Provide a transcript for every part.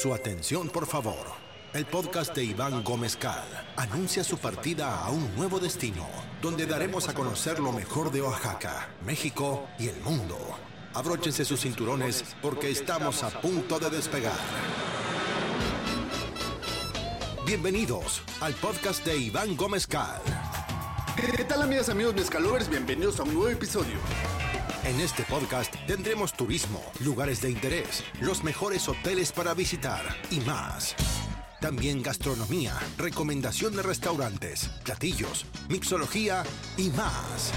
Su atención, por favor. El podcast de Iván Gómez Cal anuncia su partida a un nuevo destino, donde daremos a conocer lo mejor de Oaxaca, México y el mundo. Abróchense sus cinturones porque estamos a punto de despegar. Bienvenidos al podcast de Iván Gómez Cal. ¿Qué tal amigas, amigos mezcalovers? Bienvenidos a un nuevo episodio. En este podcast tendremos turismo, lugares de interés, los mejores hoteles para visitar y más. También gastronomía, recomendación de restaurantes, platillos, mixología y más.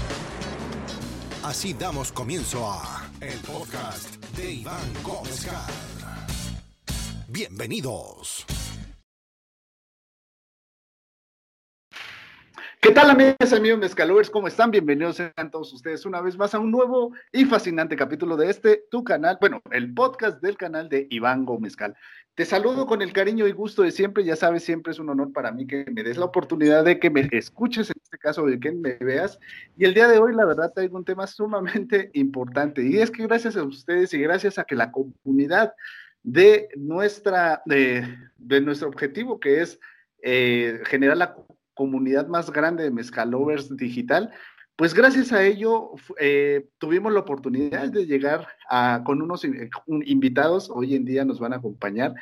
Así damos comienzo a el podcast de Iván Gómez. Bienvenidos. ¿Qué tal amigas, amigos mezcalovers? ¿Cómo están? Bienvenidos sean todos ustedes una vez más a un nuevo y fascinante capítulo de este, tu canal, bueno, el podcast del canal de Iván Gómez Cal. Te saludo con el cariño y gusto de siempre, ya sabes, siempre es un honor para mí que me des la oportunidad de que me escuches, en este caso, de que me veas. Y el día de hoy, la verdad, traigo un tema sumamente importante y es que gracias a ustedes y gracias a que la comunidad de nuestra, de, de nuestro objetivo, que es eh, generar la comunidad más grande de Mezcalovers digital, pues gracias a ello eh, tuvimos la oportunidad de llegar a, con unos invitados, hoy en día nos van a acompañar,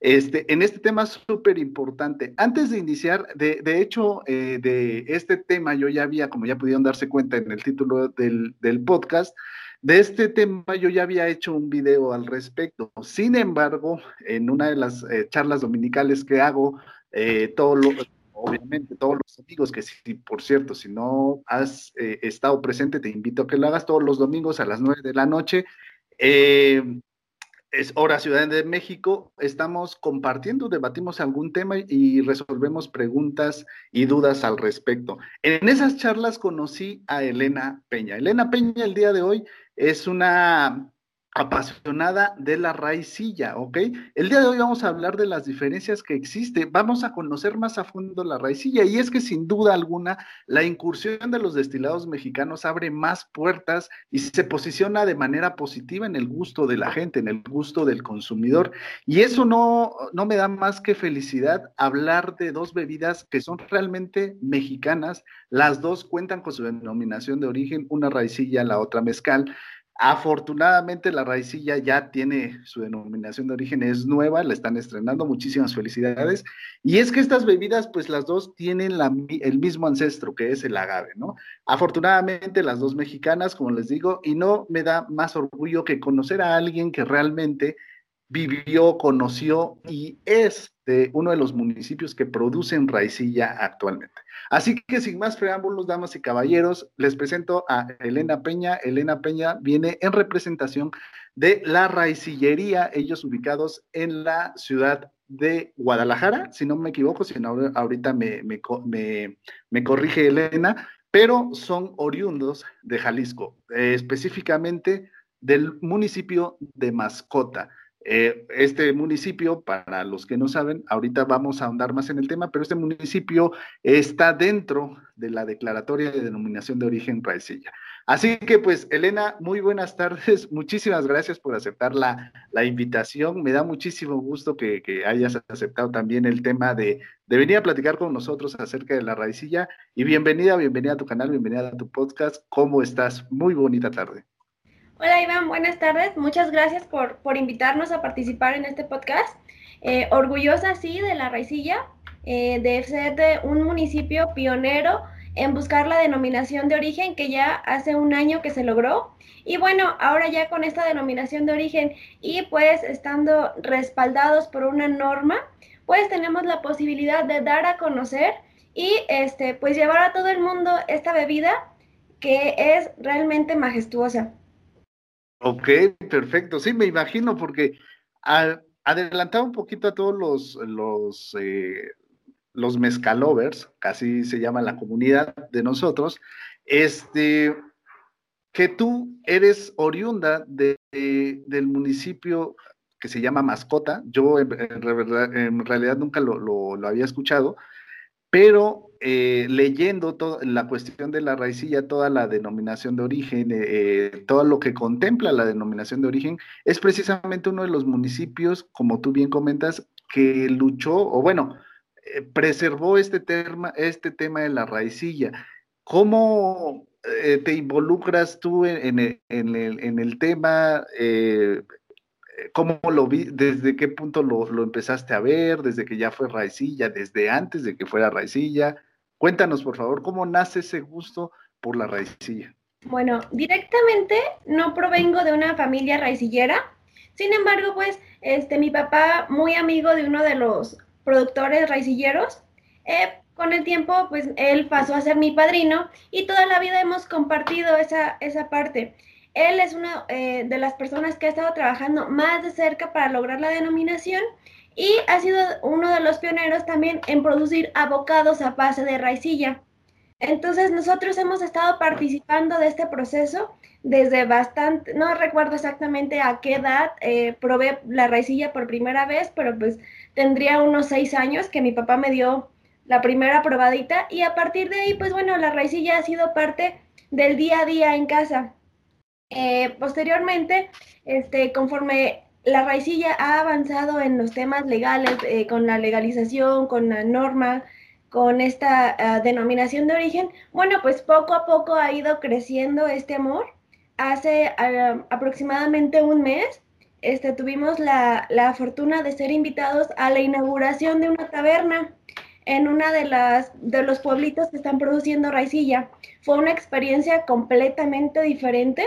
este, en este tema súper importante. Antes de iniciar, de, de hecho, eh, de este tema yo ya había, como ya pudieron darse cuenta en el título del, del podcast, de este tema yo ya había hecho un video al respecto. Sin embargo, en una de las eh, charlas dominicales que hago, eh, todo lo, obviamente todos los amigos, que si, por cierto, si no has eh, estado presente, te invito a que lo hagas todos los domingos a las 9 de la noche. Eh, es hora Ciudad de México, estamos compartiendo, debatimos algún tema y resolvemos preguntas y dudas al respecto. En esas charlas conocí a Elena Peña. Elena Peña el día de hoy es una apasionada de la raicilla, ¿ok? El día de hoy vamos a hablar de las diferencias que existen, vamos a conocer más a fondo la raicilla y es que sin duda alguna la incursión de los destilados mexicanos abre más puertas y se posiciona de manera positiva en el gusto de la gente, en el gusto del consumidor y eso no, no me da más que felicidad hablar de dos bebidas que son realmente mexicanas, las dos cuentan con su denominación de origen, una raicilla, la otra mezcal. Afortunadamente la raicilla ya tiene su denominación de origen, es nueva, la están estrenando, muchísimas felicidades. Y es que estas bebidas, pues las dos tienen el mismo ancestro, que es el agave, ¿no? Afortunadamente las dos mexicanas, como les digo, y no me da más orgullo que conocer a alguien que realmente vivió, conoció y es de uno de los municipios que producen raicilla actualmente. Así que sin más preámbulos, damas y caballeros, les presento a Elena Peña. Elena Peña viene en representación de la raicillería, ellos ubicados en la ciudad de Guadalajara, si no me equivoco, si no, ahorita me, me, corrige Elena, pero son oriundos de Jalisco, eh, específicamente del municipio de Mascota. Eh, este municipio, para los que no saben, ahorita vamos a ahondar más en el tema, pero este municipio está dentro de la declaratoria de denominación de origen raicilla. Así que pues, Elena, muy buenas tardes. Muchísimas gracias por aceptar la, invitación. Me da muchísimo gusto que, hayas aceptado también el tema de, de, venir a platicar con nosotros acerca de la raicilla. Y bienvenida, bienvenida a tu canal, bienvenida a tu podcast. ¿Cómo estás? Muy bonita tarde. Hola Iván, buenas tardes. Muchas gracias por, por invitarnos a participar en este podcast. Eh, orgullosa, sí, de la Raicilla, eh, de de un municipio pionero en buscar la denominación de origen que ya hace un año que se logró. Y bueno, ahora ya con esta denominación de origen y pues estando respaldados por una norma, pues tenemos la posibilidad de dar a conocer y este pues llevar a todo el mundo esta bebida que es realmente majestuosa. Ok, perfecto. Sí, me imagino, porque adelantaba un poquito a todos los, los, eh, los mezcalovers, casi se llama la comunidad de nosotros, este, que tú eres oriunda de, del municipio que se llama Mascota. Yo en, realidad nunca lo, lo, había escuchado, pero eh, leyendo la cuestión de la raicilla, toda la denominación de origen, eh, todo lo que contempla la denominación de origen, es precisamente uno de los municipios, como tú bien comentas, que luchó, o bueno, eh, preservó este tema, este tema de la raicilla. ¿Cómo te involucras tú en, el, tema? ¿Cómo lo vi? ¿Desde qué punto lo, lo, empezaste a ver? ¿Desde que ya fue raicilla? ¿Desde antes de que fuera raicilla? Cuéntanos, por favor, ¿cómo nace ese gusto por la raicilla? Bueno, directamente no provengo de una familia raicillera. Sin embargo, pues, este, mi papá, muy amigo de uno de los productores raicilleros, eh, con el tiempo, pues, él pasó a ser mi padrino y toda la vida hemos compartido esa, esa parte. Él es una eh, de las personas que ha estado trabajando más de cerca para lograr la denominación y ha sido uno de los pioneros también en producir abocados a base de raicilla. Entonces nosotros hemos estado participando de este proceso desde bastante, no recuerdo exactamente a qué edad eh, probé la raicilla por primera vez, pero pues tendría unos seis años que mi papá me dio la primera probadita y a partir de ahí pues bueno, la raicilla ha sido parte del día a día en casa. Eh, posteriormente, este, conforme la raicilla ha avanzado en los temas legales, eh, con la legalización, con la norma, con esta ah, denominación de origen. Bueno, pues poco a poco ha ido creciendo este amor. Hace ah, aproximadamente un mes este, tuvimos la, la, fortuna de ser invitados a la inauguración de una taberna en una de las de los pueblitos que están produciendo raicilla. Fue una experiencia completamente diferente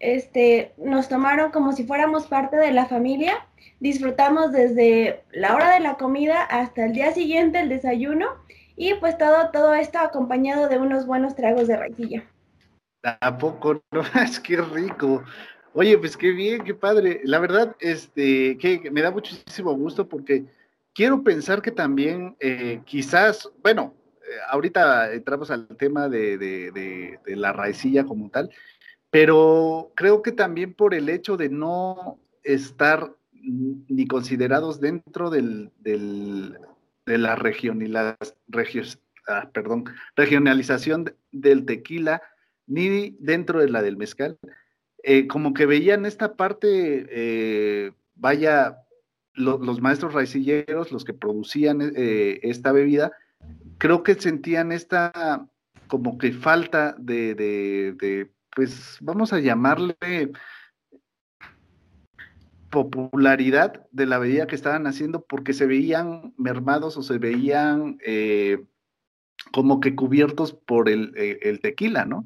este, nos tomaron como si fuéramos parte de la familia. Disfrutamos desde la hora de la comida hasta el día siguiente, el desayuno, y pues todo, todo esto acompañado de unos buenos tragos de raquilla. ¿A poco? No, es que rico. Oye, pues qué bien, qué padre. La verdad, este, que me da muchísimo gusto porque quiero pensar que también eh, quizás, bueno, eh, ahorita entramos al tema de, de, de la raicilla como tal, pero creo que también por el hecho de no estar ni considerados dentro del, de la regiones, ah, perdón, regionalización del tequila, ni dentro de la del mezcal, eh, como que veían esta parte, eh, vaya, los maestros raicilleros, los que producían eh, esta bebida, creo que sentían esta como que falta de pues vamos a llamarle popularidad de la bebida que estaban haciendo porque se veían mermados o se veían eh, como que cubiertos por el, eh, tequila, ¿no?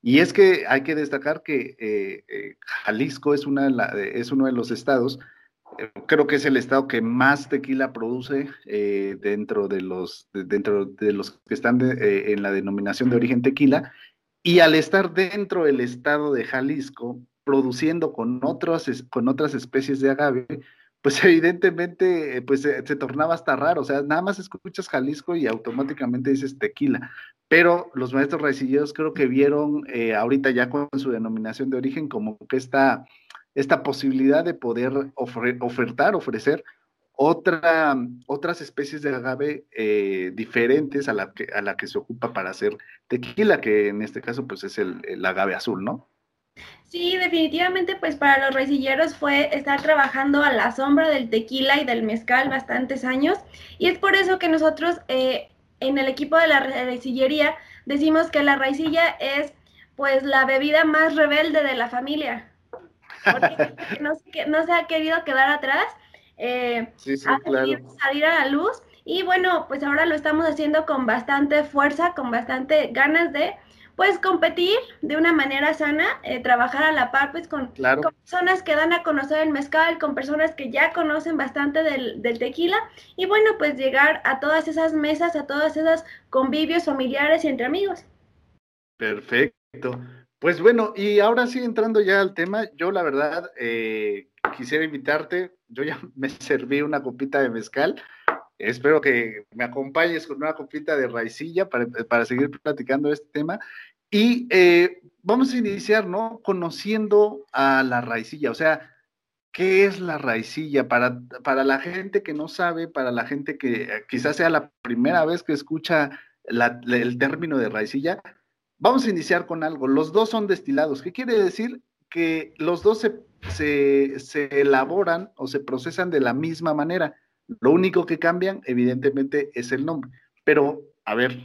Y es que hay que destacar que eh, Jalisco es, una es uno de los estados, creo que es el estado que más tequila produce dentro, de los, dentro de los que están en la denominación de origen tequila, y al estar dentro del estado de Jalisco, produciendo con, otros, con otras especies de agave, pues evidentemente pues, se, tornaba hasta raro. O sea, nada más escuchas Jalisco y automáticamente dices tequila. Pero los maestros raicilleros creo que vieron eh, ahorita ya con su denominación de origen como que esta, esta posibilidad de poder ofertar, ofrecer otra, otras especies de agave eh, diferentes a la, que, a la que se ocupa para hacer tequila, que en este caso pues es el, agave azul, ¿no? Sí, definitivamente pues para los recilleros fue estar trabajando a la sombra del tequila y del mezcal bastantes años y es por eso que nosotros eh, en el equipo de la recillería decimos que la raicilla es pues la bebida más rebelde de la familia, porque no, no se ha querido quedar atrás eh, salir a la luz. Y bueno, pues ahora lo estamos haciendo con bastante fuerza, con bastante ganas de pues competir de una manera sana, eh, trabajar a la par pues con, personas que dan a conocer el mezcal, con personas que ya conocen bastante del, del, tequila y bueno pues llegar a todas esas mesas, a todas esas convivios familiares y entre amigos. Perfecto. Pues bueno, y ahora sí entrando ya al tema, yo la verdad eh, quisiera invitarte, yo ya me serví una copita de mezcal, espero que me acompañes con una copita de raicilla para, seguir platicando este tema. Y eh, vamos a iniciar, ¿no? Conociendo a la raicilla, o sea, ¿Qué es la raicilla? Para, para la gente que no sabe, para la gente que eh, quizás sea la primera vez que escucha el término de raicilla, vamos a iniciar con algo. Los dos son destilados. ¿Qué quiere decir? Que los dos se, se elaboran o se procesan de la misma manera. Lo único que cambian, evidentemente, es el nombre. Pero, a ver,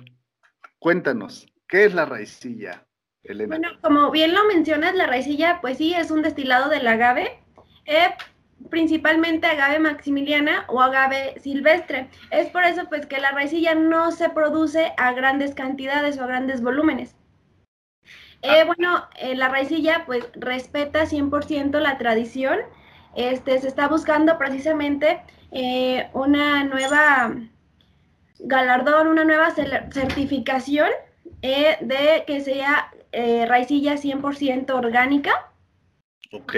cuéntanos, ¿qué es la raicilla, Elena? Bueno, como bien lo mencionas, la raicilla, pues sí, es un destilado del agave eh, principalmente agave maximiliana o agave silvestre. Es por eso pues que la raicilla no se produce a grandes cantidades o a grandes volúmenes. Eh, ah. bueno, eh, la raicilla pues respeta 100% la tradición. Este, se está buscando precisamente una nueva galardón, una nueva certificación de que sea raicilla 100% orgánica Ok.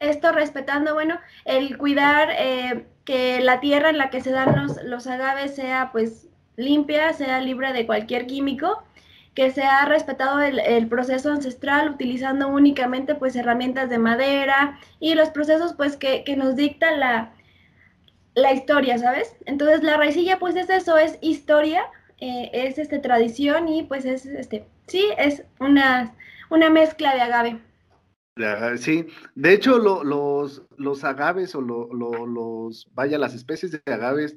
Esto respetando, bueno, el cuidar eh, que la tierra en la que se dan los, los agaves sea pues limpia, sea libre de cualquier químico, que se ha respetado el, proceso ancestral utilizando únicamente pues herramientas de madera y los procesos pues que, nos dicta la, la historia, ¿sabes? Entonces la raicilla pues es eso, es historia, eh, es este tradición y pues es este, sí, es una, una mezcla de agave. Sí, de hecho los, los agaves o los, vaya, las especies de agaves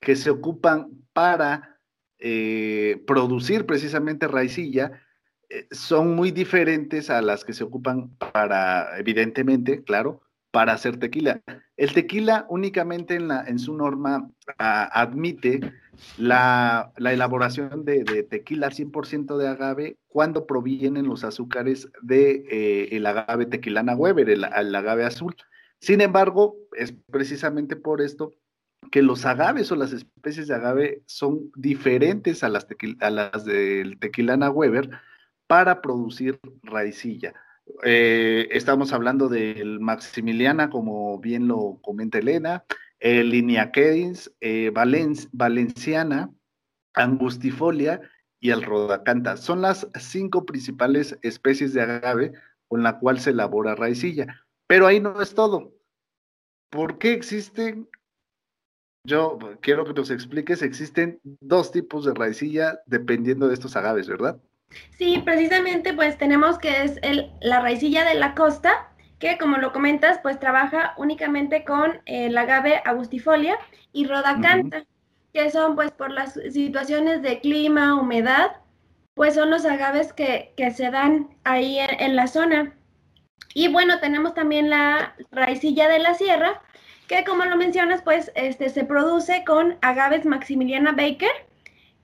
que se ocupan para eh, producir precisamente raicilla eh, son muy diferentes a las que se ocupan para, evidentemente, claro, para hacer tequila. El tequila únicamente en, la, en su norma ah, admite la, elaboración de, tequila 100% de agave cuando provienen los azúcares de eh, el agave tequilana Weber, el, agave azul. Sin embargo, es precisamente por esto que los agaves o las especies de agave son diferentes a las, del tequilana Weber para producir raicilla. Eh, estamos hablando del Maximiliana, como bien lo comenta Elena, el Liniaquedis, eh, Valenciana, Angustifolia y el Rodacanta. Son las cinco principales especies de agave con la cual se elabora raicilla. Pero ahí no es todo. ¿Por qué existen? Yo quiero que nos expliques, existen dos tipos de raicilla dependiendo de estos agaves, ¿verdad? Sí, precisamente pues tenemos que es el, la raicilla de la costa, que como lo comentas, pues trabaja únicamente con el agave agustifolia y rodacanta, que son pues por las situaciones de clima, humedad, pues son los agaves que, se dan ahí en, la zona. Y bueno, tenemos también la raicilla de la sierra, que como lo mencionas, pues este, se produce con agaves Maximiliana Baker,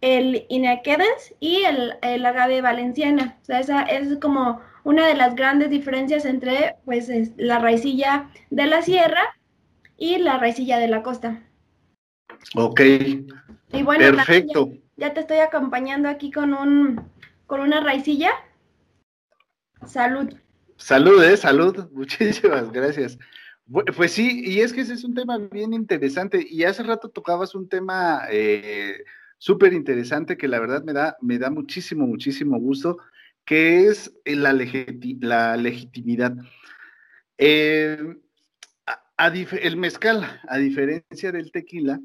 el Inequedens y el, agave valenciana. O sea, esa es como una de las grandes diferencias entre pues la raicilla de la sierra y la raicilla de la costa. Ok. Y bueno, perfecto. Ya, te estoy acompañando aquí con un con una raicilla. Salud. Salud, eh, salud. Muchísimas gracias. Pues sí, y es que ese es un tema bien interesante. Y hace rato tocabas un tema eh, súper interesante que la verdad me da, me da muchísimo, muchísimo gusto, que es la, la legitimidad. Eh, el mezcal, a diferencia del tequila,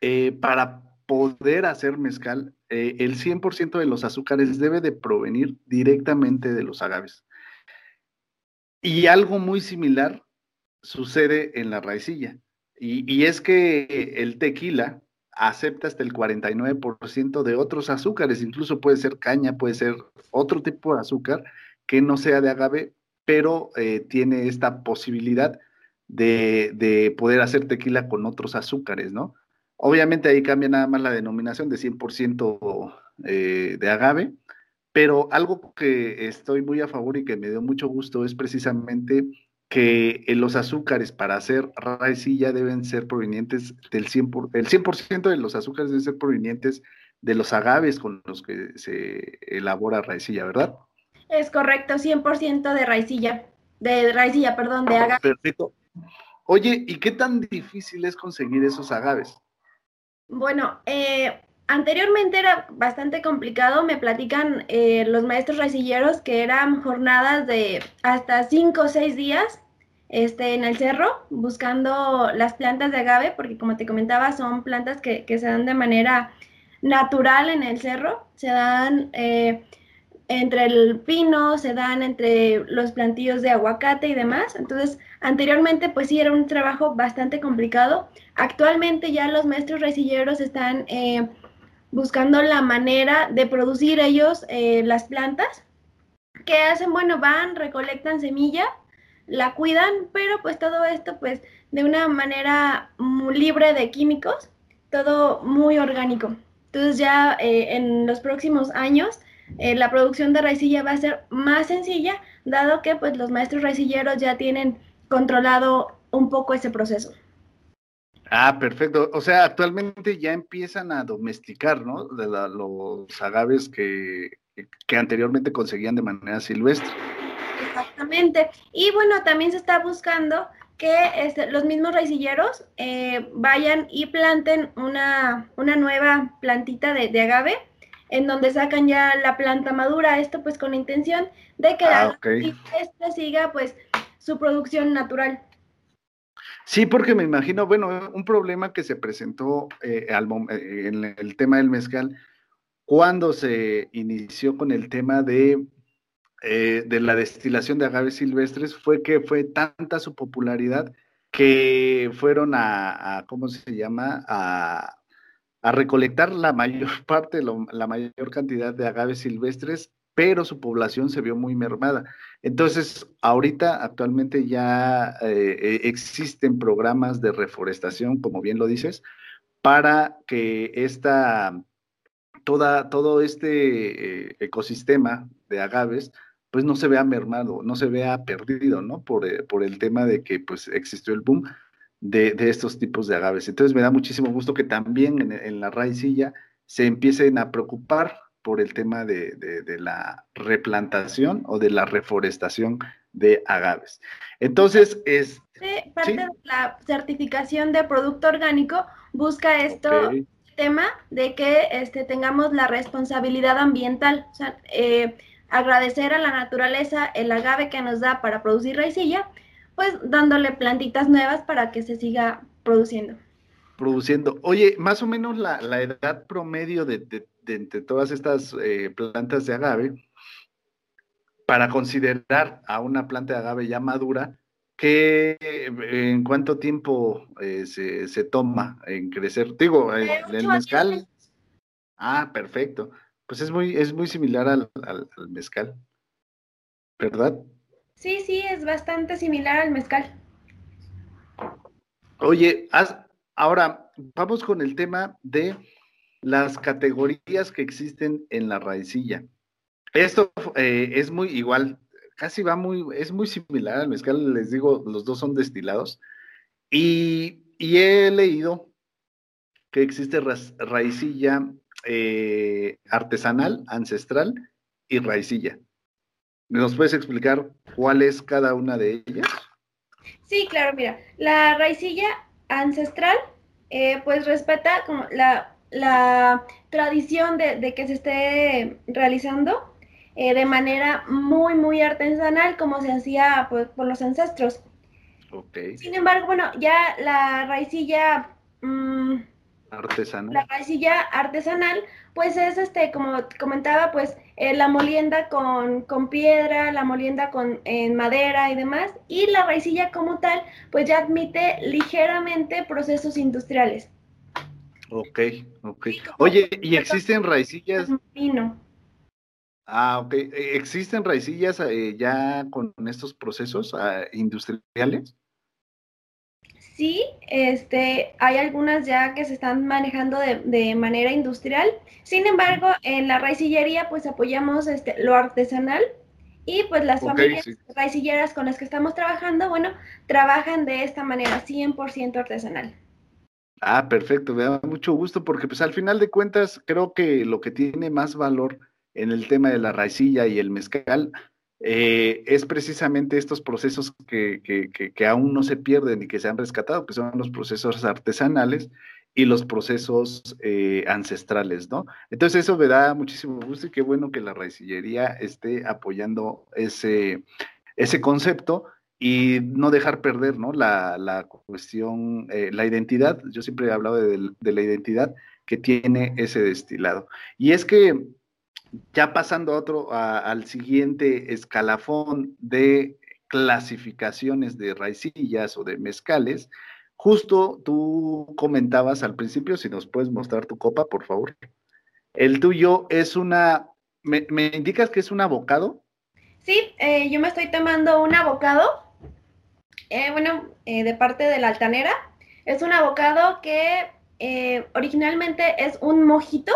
eh, para poder hacer mezcal, eh, el 100% de los azúcares debe de provenir directamente de los agaves. Y algo muy similar sucede en la raicilla. y, es que el tequila, acepta hasta el 49% de otros azúcares, incluso puede ser caña, puede ser otro tipo de azúcar que no sea de agave, pero eh, tiene esta posibilidad de, poder hacer tequila con otros azúcares, ¿no? Obviamente ahí cambia nada más la denominación de 100% eh, de agave, pero algo que estoy muy a favor y que me dio mucho gusto es precisamente que eh, los azúcares para hacer raicilla deben ser provenientes del 100%, el 100% de los azúcares deben ser provenientes de los agaves con los que se elabora raicilla, ¿verdad? Es correcto, 100% de raicilla, de raicilla, perdón, de agave. Perfecto. Oye, ¿y qué tan difícil es conseguir esos agaves? Bueno, eh, anteriormente era bastante complicado, me platican eh, los maestros raicilleros que eran jornadas de hasta 5 o 6 días este, en el cerro buscando las plantas de agave, porque como te comentaba, son plantas que, se dan de manera natural en el cerro, se dan eh, entre el pino, se dan entre los plantillos de aguacate y demás. Entonces, anteriormente pues sí era un trabajo bastante complicado. Actualmente ya los maestros raicilleros están eh, buscando la manera de producir ellos eh, las plantas. ¿Qué hacen? Bueno, van, recolectan semilla, la cuidan, pero pues todo esto pues de una manera muy libre de químicos, todo muy orgánico. Entonces ya eh, en los próximos años eh, la producción de raicilla va a ser más sencilla, dado que pues los maestros raicilleros ya tienen controlado un poco ese proceso. Ah, perfecto. O sea, actualmente ya empiezan a domesticar, ¿no? De los agaves que, que anteriormente conseguían de manera silvestre. Exactamente. Y bueno, también se está buscando que este, los mismos raicilleros eh, vayan y planten una, una nueva plantita de, agave en donde sacan ya la planta madura, esto pues con la intención de que la ah, siga pues su producción natural. Sí, porque me imagino, bueno, un problema que se presentó eh, al, eh, en el tema del mezcal cuando se inició con el tema de, eh, de la destilación de agaves silvestres fue que fue tanta su popularidad que fueron a, ¿cómo se llama? A, recolectar la mayor parte, la mayor cantidad de agaves silvestres, pero su población se vio muy mermada. Entonces, ahorita actualmente ya eh, eh, existen programas de reforestación, como bien lo dices, para que esta, toda, todo este eh, ecosistema de agaves, pues no se vea mermado, no se vea perdido, ¿no? Por, el tema de que pues existió el boom de, estos tipos de agaves. Entonces me da muchísimo gusto que también en, en la raicilla se empiecen a preocupar por el tema de, la replantación o de la reforestación de agaves. Entonces, es... parte de la certificación de producto orgánico busca esto, tema de que este, tengamos la responsabilidad ambiental, o sea, eh, agradecer a la naturaleza el agave que nos da para producir raicilla, pues dándole plantitas nuevas para que se siga produciendo. Produciendo. Oye, más o menos la, edad promedio de de entre todas estas eh, plantas de agave, para considerar a una planta de agave ya madura, ¿qué, ¿en cuánto tiempo eh, se, toma en crecer? Digo, el, mezcal. Ah, perfecto. Pues es muy, es muy similar al, mezcal, ¿verdad? Sí, sí, es bastante similar al mezcal. Oye, ahora vamos con el tema de las categorías que existen en la raicilla. Esto eh, es muy igual, casi va muy, es muy similar al mezcal, les digo, los dos son destilados. Y, he leído que existe raicilla eh, artesanal, ancestral y raicilla. ¿Nos puedes explicar cuál es cada una de ellas? Sí, claro, mira, la raicilla ancestral, eh, pues respeta como la la tradición de, que se esté realizando eh, de manera muy, muy artesanal, como se hacía pues, por los ancestros. Sin embargo, bueno, ya la raicilla... Mm, artesanal. La raicilla artesanal, pues es, este, como comentaba, pues eh, la molienda con, con, piedra, la molienda con en madera y demás, y la raicilla como tal, pues ya admite ligeramente procesos industriales. Ok, ok. Oye, ¿y existen raicillas? Ah, ok. ¿E-, ¿Existen raicillas eh, ya con estos procesos ah, industriales? Sí, este, hay algunas ya que se están manejando de, manera industrial. Sin embargo, en la raicillería, pues apoyamos este, lo artesanal y pues las familias raicilleras con las que estamos trabajando, bueno, trabajan de esta manera, 100% artesanal. Ah, perfecto, me da mucho gusto porque pues al final de cuentas creo que lo que tiene más valor en el tema de la raicilla y el mezcal eh, es precisamente estos procesos que, que, aún no se pierden y que se han rescatado, que son los procesos artesanales y los procesos eh, ancestrales, ¿no? Entonces eso me da muchísimo gusto y qué bueno que la raicillería esté apoyando ese, ese concepto y no dejar perder, ¿no? La, la cuestión, eh, la identidad, yo siempre he hablado de, de, la identidad que tiene ese destilado. Y es que ya pasando a otro, al siguiente escalafón de clasificaciones de raicillas o de mezcales, justo tú comentabas al principio, si nos puedes mostrar tu copa, por favor. El tuyo es una, ¿me, indicas que es un abocado? Sí, eh, yo me estoy tomando un abocado, eh, bueno, eh, de parte de la altanera. Es un abocado que originalmente es un mojito,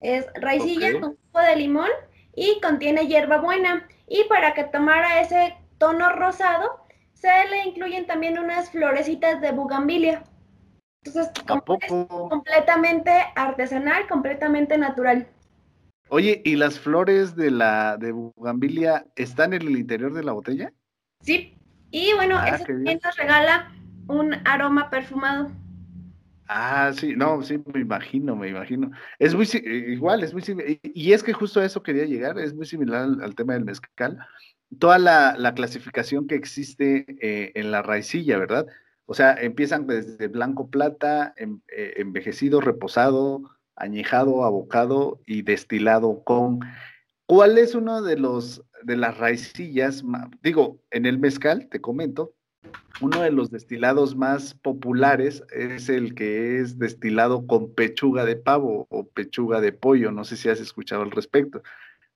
es raicilla con jugo de limón y contiene hierbabuena. Y para que tomara ese tono rosado, se le incluyen también unas florecitas de bugambilia. Entonces, es completamente artesanal, completamente natural. Oye, ¿y las flores de la de bugambilia están en el interior de la botella? Sí, y bueno, ah, eso también nos regala un aroma perfumado. Ah, sí, no, sí, me imagino, me imagino. Es muy igual, es muy similar. Y es que justo a eso quería llegar, es muy similar al, tema del mezcal. Toda la, clasificación que existe eh, en la raicilla, ¿verdad? O sea, empiezan desde blanco plata, em, eh, envejecido, reposado, añejado, abocado y destilado con. ¿Cuál es uno de los de las raicillas? Digo, en el mezcal, te comento, uno de los destilados más populares es el que es destilado con pechuga de pavo o pechuga de pollo. No sé si has escuchado al respecto.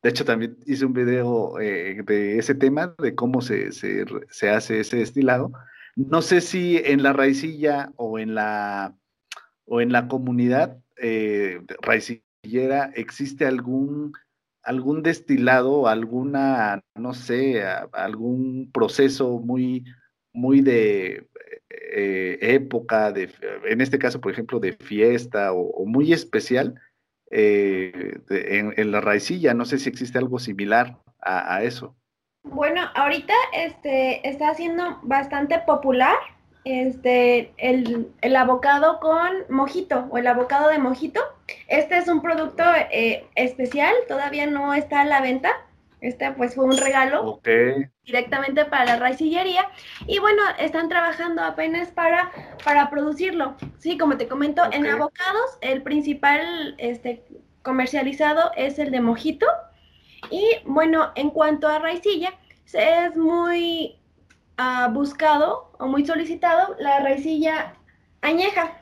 De hecho, también hice un video eh, de ese tema, de cómo se, se, se, hace ese destilado. No sé si en la raicilla o en la, o en la comunidad eh, raicillera existe algún, algún destilado, alguna, no sé, algún proceso muy muy de eh, época, de, en este caso, por ejemplo, de fiesta o, muy especial eh, en, la raicilla. No sé si existe algo similar a, eso. Bueno, ahorita este, está siendo bastante popular este, el, el, abocado con mojito o el abocado de mojito. Este es un producto eh, especial, todavía no está a la venta este pues fue un regalo directamente para la raicillería. Y bueno, están trabajando apenas para, para producirlo. Sí, como te comento, en abocados el principal este, comercializado es el de mojito. Y bueno, en cuanto a raicilla, es muy uh, buscado o muy solicitado la raicilla añeja.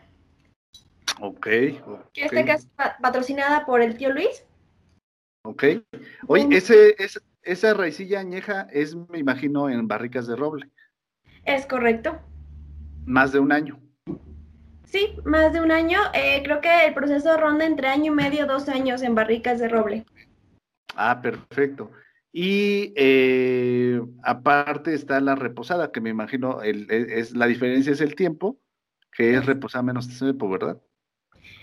Ok. okay. Que este es patrocinada por el tío Luis. Ok. Oye, ese, esa raicilla añeja es, me imagino, en barricas de roble. Es correcto. Más de un año. Sí, más de un año. Eh, creo que el proceso ronda entre año y medio, dos años en barricas de roble. Ah, perfecto. Y eh, aparte está la reposada, que me imagino el, e, es, la diferencia es el tiempo, que es reposada menos tiempo, ¿verdad?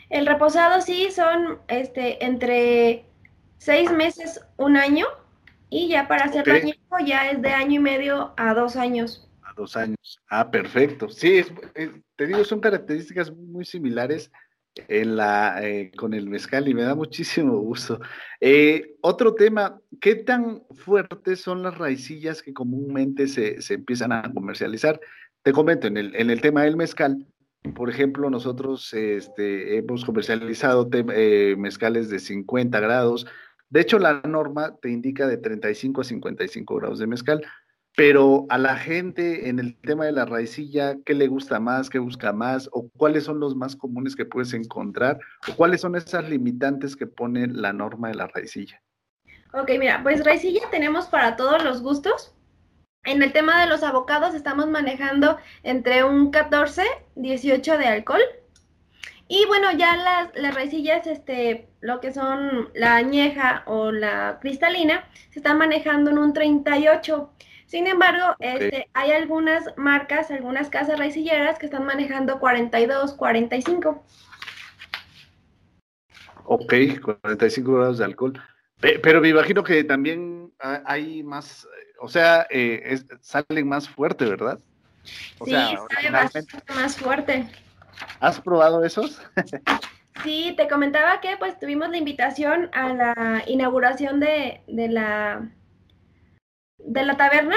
El reposado sí son este entre seis meses, un año, y ya para hacer okay. ya es de año y medio a dos años. A dos años. Ah, perfecto. Sí, te digo, son características muy similares eh, con el mezcal y me da muchísimo gusto. Eh, otro tema, ¿qué tan fuertes son las raicillas que comúnmente se, se empiezan a comercializar? Te comento, en el, en el tema del mezcal, por ejemplo, nosotros este, hemos comercializado eh, mezcales de 50 grados, de hecho, la norma te indica de 35 a 55 grados de mezcal, pero a la gente en el tema de la raicilla, ¿qué le gusta más, qué busca más, o cuáles son los más comunes que puedes encontrar, o cuáles son esas limitantes que pone la norma de la raicilla? Ok, mira, pues raicilla tenemos para todos los gustos. En el tema de los abocados estamos manejando entre un 14, 18 de alcohol y bueno, ya las, las raicillas, este, lo que son la añeja o la cristalina, se están manejando en un 38. Sin embargo, este, hay algunas marcas, algunas casas raicilleras que están manejando 42, 45. Ok, 45 grados de alcohol. Pero me imagino que también hay más, o sea, eh, salen más fuerte, ¿verdad? sí, sale bastante más fuerte. ¿Has probado esos? sí, te comentaba que pues tuvimos la invitación a la inauguración de, la de la taberna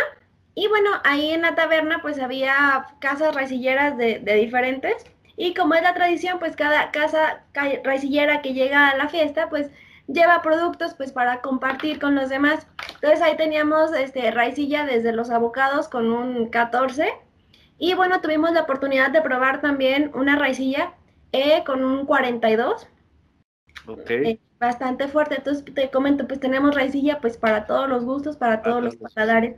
Y bueno, ahí en la taberna pues había casas raicilleras de, de diferentes. Y como es la tradición, pues cada casa raicillera que llega a la fiesta, pues lleva productos pues para compartir con los demás. Entonces ahí teníamos este raicilla desde los abocados con un 14 y bueno, tuvimos la oportunidad de probar también una raicilla eh, con un 42. Ok. Eh, bastante fuerte. Entonces te comento, pues tenemos raicilla pues para todos los gustos, para todos los paladares.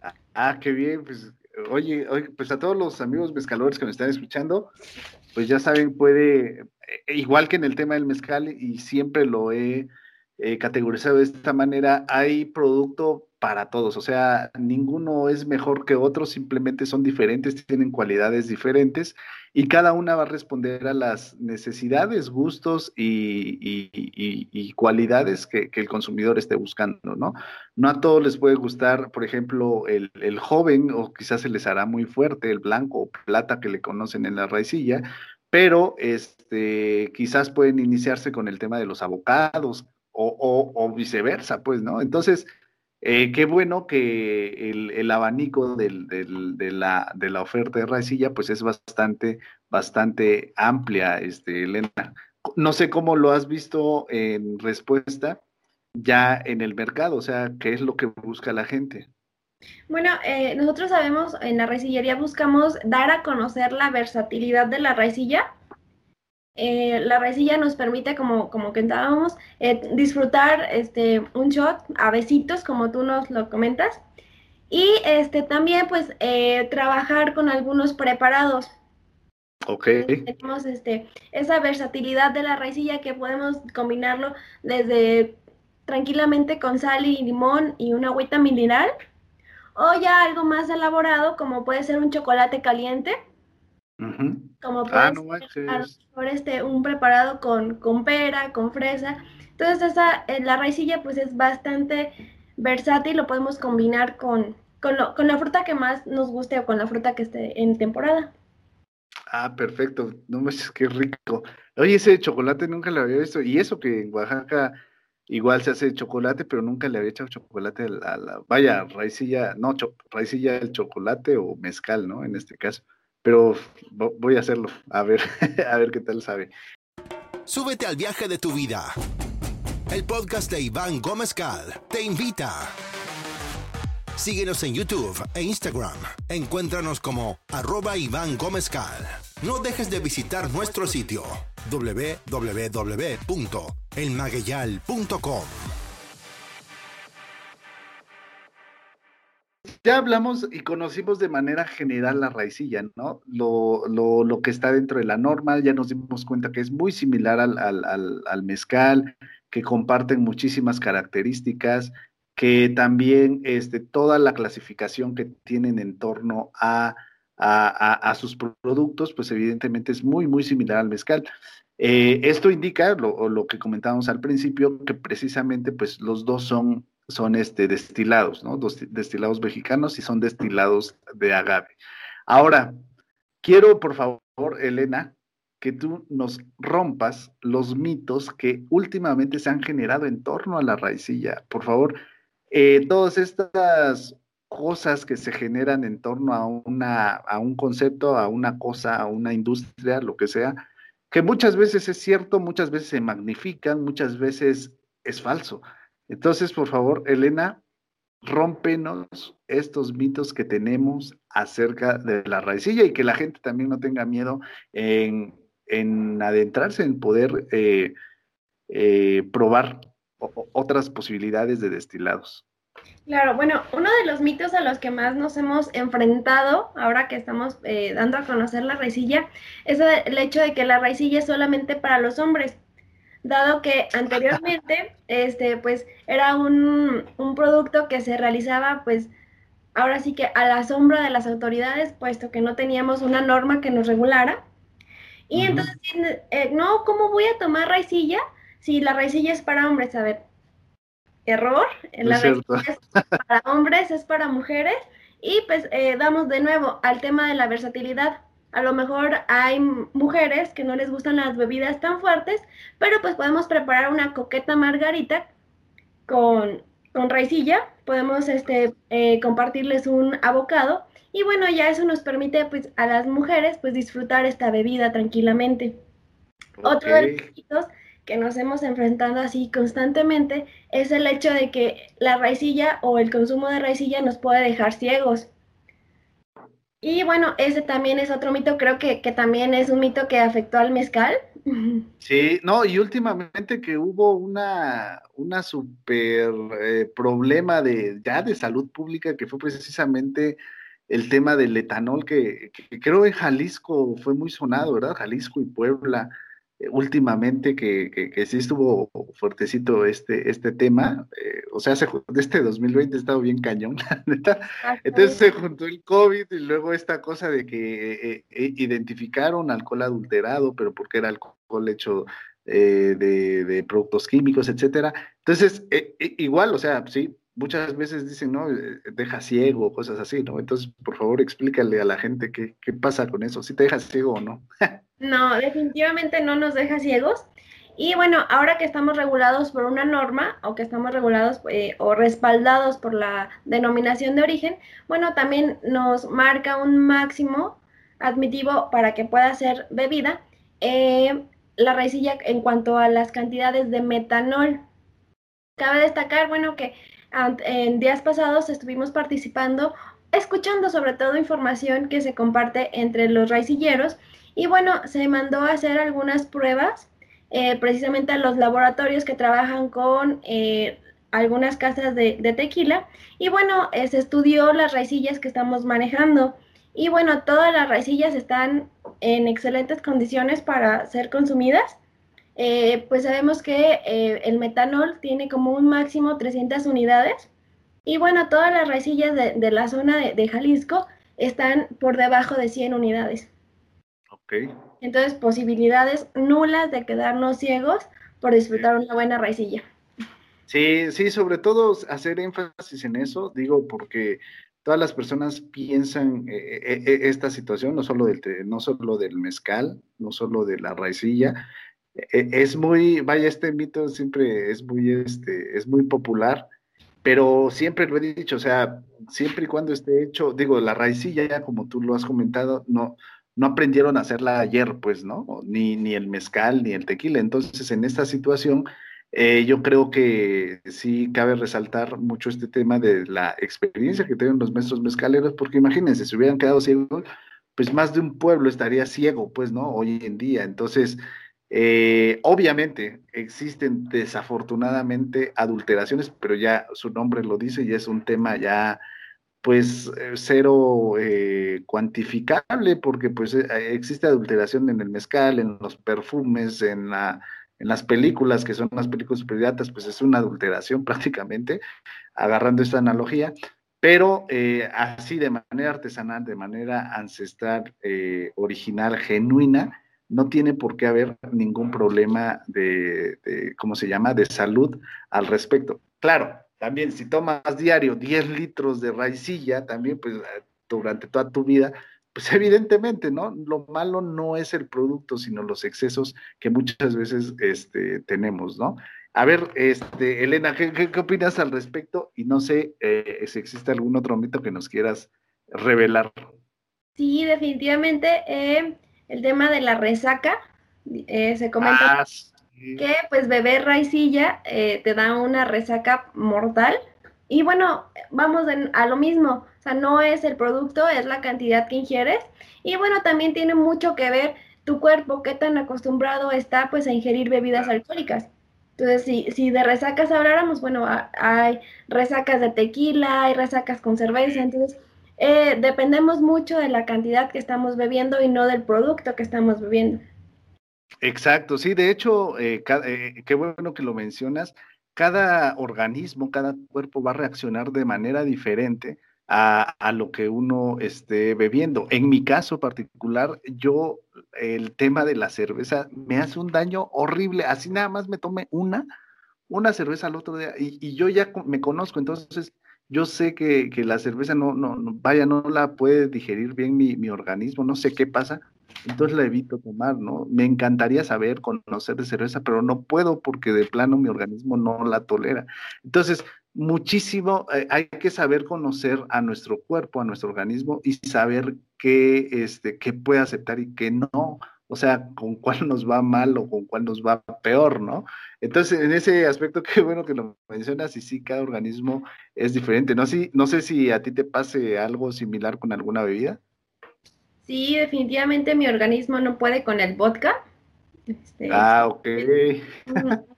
Ah, ah, qué bien. Pues oye, oye, pues a todos los amigos mezcalores que me están escuchando, pues ya saben, puede, eh, igual que en el tema del mezcal, y siempre lo he categorizado de esta manera, hay producto para todos, o sea, ninguno es mejor que otro, simplemente son diferentes, tienen cualidades diferentes y cada una va a responder a las necesidades, gustos y, cualidades que, el consumidor esté buscando, ¿no? No a todos les puede gustar, por ejemplo, el, joven o quizás se les hará muy fuerte el blanco o plata que le conocen en la raicilla, pero este, quizás pueden iniciarse con el tema de los abocados o, o viceversa, pues, ¿no? Entonces, eh, qué bueno que el, abanico de, la, de, la, oferta de Raicilla pues es bastante, bastante amplia, este, Elena. No sé cómo lo has visto en respuesta ya en el mercado, o sea, ¿qué es lo que busca la gente? Bueno, eh, nosotros sabemos, en la raicillería buscamos dar a conocer la versatilidad de la raicilla eh, la raicilla nos permite, como, como comentábamos, eh, disfrutar este, un shot a besitos, como tú nos lo comentas. Y este, también, pues, eh, trabajar con algunos preparados. Ok. Tenemos este, esa versatilidad de la raicilla que podemos combinarlo desde tranquilamente con sal y limón y una agüita mineral. O ya algo más elaborado, como puede ser un chocolate caliente como ah, por este, un preparado con, con pera, con fresa. Entonces esa, eh, la raicilla pues es bastante versátil, lo podemos combinar con, con, con la fruta que más nos guste o con la fruta que esté en temporada. Ah, perfecto. No me qué rico. Oye, ese chocolate nunca lo había visto. Y eso que en Oaxaca igual se hace chocolate, pero nunca le había echado chocolate a la, vaya, raicilla, no, raicilla el chocolate o mezcal, ¿no? En este caso pero voy a hacerlo, a ver, a ver qué tal sabe. Súbete al viaje de tu vida. El podcast de Iván Gómez Cal te invita. Síguenos en YouTube e Instagram. Encuéntranos como arroba Iván Gómez Cal. No dejes de visitar nuestro sitio www.elmagueyal.com. Ya hablamos y conocimos de manera general la raicilla, ¿no? Lo, lo, lo, que está dentro de la norma, ya nos dimos cuenta que es muy similar al, al, al, mezcal, que comparten muchísimas características, que también este, toda la clasificación que tienen en torno a, a, a, sus productos, pues evidentemente es muy, muy similar al mezcal. Eh, esto indica, lo, lo que comentábamos al principio, que precisamente pues los dos son son este, destilados, ¿no? destilados mexicanos y son destilados de agave. Ahora, quiero, por favor, Elena, que tú nos rompas los mitos que últimamente se han generado en torno a la raicilla. Por favor, eh, todas estas cosas que se generan en torno a, una, a un concepto, a una cosa, a una industria, lo que sea, que muchas veces es cierto, muchas veces se magnifican, muchas veces es falso. Entonces, por favor, Elena, rómpenos estos mitos que tenemos acerca de la raicilla y que la gente también no tenga miedo en, adentrarse, en poder eh, eh, probar otras posibilidades de destilados. Claro, bueno, uno de los mitos a los que más nos hemos enfrentado ahora que estamos eh, dando a conocer la raicilla es el hecho de que la raicilla es solamente para los hombres dado que anteriormente, este, pues, era un, producto que se realizaba, pues, ahora sí que a la sombra de las autoridades, puesto que no teníamos una norma que nos regulara. Y entonces, eh, no, ¿cómo voy a tomar raicilla si la raicilla es para hombres? A ver, error, la raicilla es para hombres, es para mujeres. Y pues eh, damos de nuevo al tema de la versatilidad a lo mejor hay mujeres que no les gustan las bebidas tan fuertes, pero pues podemos preparar una coqueta margarita con, con raicilla, podemos este, eh, compartirles un abocado y bueno, ya eso nos permite pues a las mujeres pues disfrutar esta bebida tranquilamente. Otro de los que nos hemos enfrentado así constantemente es el hecho de que la raicilla o el consumo de raicilla nos puede dejar ciegos. Y bueno, ese también es otro mito, creo que, también es un mito que afectó al mezcal. Sí, no, y últimamente que hubo una, una super eh, problema de ya de salud pública que fue precisamente el tema del etanol que, que creo en Jalisco fue muy sonado, ¿verdad? Jalisco y Puebla últimamente que, que, sí estuvo fuertecito este, este tema, eh, o sea, se, este 2020 ha estado bien cañón, la neta. Entonces se juntó el COVID y luego esta cosa de que eh, eh, identificaron alcohol adulterado, pero porque era alcohol hecho de, de, productos químicos, etcétera. Entonces, igual, o sea, sí, muchas veces dicen, ¿no? Deja ciego, cosas así, ¿no? Entonces, por favor, explícale a la gente qué, qué pasa con eso, si te deja ciego o no. No, definitivamente no nos deja ciegos. Y bueno, ahora que estamos regulados por una norma o que estamos regulados eh, o respaldados por la denominación de origen, bueno, también nos marca un máximo admitivo para que pueda ser bebida eh, la raicilla en cuanto a las cantidades de metanol. Cabe destacar, bueno, que en días pasados estuvimos participando, escuchando sobre todo información que se comparte entre los raicilleros y bueno, se mandó a hacer algunas pruebas eh, precisamente a los laboratorios que trabajan con eh, algunas casas de, tequila. Y bueno, eh, se estudió las raicillas que estamos manejando. Y bueno, todas las raicillas están en excelentes condiciones para ser consumidas. pues sabemos que el metanol tiene como un máximo 300 unidades. Y bueno, todas las raicillas de, la zona de, de Jalisco están por debajo de 100 unidades. Entonces, posibilidades nulas de quedarnos ciegos por disfrutar una buena raicilla. Sí, sí, sobre todo hacer énfasis en eso, digo, porque todas las personas piensan eh, eh, eh, esta situación, no solo, del, no solo del mezcal, no solo de la raicilla, es muy, vaya, este mito siempre es muy, este, es muy popular, pero siempre lo he dicho, o sea, siempre y cuando esté hecho, digo, la raicilla, como tú lo has comentado, no, no aprendieron a hacerla ayer, pues, ¿no? Ni, ni el mezcal, ni el tequila. Entonces, en esta situación, eh, yo creo que sí cabe resaltar mucho este tema de la experiencia que tienen los maestros mezcaleros, porque imagínense, si hubieran quedado ciegos, pues más de un pueblo estaría ciego, pues, ¿no? Hoy en día. Entonces, eh, obviamente existen desafortunadamente adulteraciones, pero ya su nombre lo dice y es un tema ya pues eh, cero eh, cuantificable porque pues eh, existe adulteración en el mezcal, en los perfumes, en, la, en las películas que son las películas superiatas, pues es una adulteración prácticamente, agarrando esta analogía, pero así de manera artesanal, de manera ancestral, original, genuina, no tiene por qué haber ningún problema de, ¿cómo se llama?, de salud al respecto. Claro, también si tomas diario 10 litros de raicilla, también pues eh, durante toda tu vida, pues evidentemente, ¿no? Lo malo no es el producto, sino los excesos que muchas veces este, tenemos, ¿no? A ver, este, Elena, ¿qué, opinas al respecto? Y no sé eh, si existe algún otro mito que nos quieras revelar. Sí, definitivamente. Eh, el tema de la resaca, se comenta. Ah, que pues beber raicilla eh, te da una resaca mortal. Y bueno, vamos a lo mismo, o sea, no es el producto, es la cantidad que ingieres. Y bueno, también tiene mucho que ver tu cuerpo, qué tan acostumbrado está pues a ingerir bebidas alcohólicas. Entonces, si, si de resacas habláramos, bueno, hay resacas de tequila, hay resacas con cerveza, entonces eh, dependemos mucho de la cantidad que estamos bebiendo y no del producto que estamos bebiendo. Exacto, sí, de hecho, eh, eh, qué bueno que lo mencionas. Cada organismo, cada cuerpo va a reaccionar de manera diferente a, lo que uno esté bebiendo. En mi caso particular, yo, el tema de la cerveza me hace un daño horrible. Así nada más me tomé una, una cerveza al otro día y, yo ya me conozco, entonces yo sé que, la cerveza no, no, vaya, no la puede digerir bien mi, mi organismo, no sé qué pasa entonces la evito tomar, ¿no? Me encantaría saber, conocer de cerveza, pero no puedo porque de plano mi organismo no la tolera. Entonces, muchísimo, eh, hay que saber conocer a nuestro cuerpo, a nuestro organismo y saber qué, este, qué puede aceptar y qué no. O sea, con cuál nos va mal o con cuál nos va peor, ¿no? Entonces, en ese aspecto, qué bueno que lo mencionas y sí, cada organismo es diferente. No, sí, no sé si a ti te pase algo similar con alguna bebida. Sí, definitivamente mi organismo no puede con el vodka. Este, ah, ok.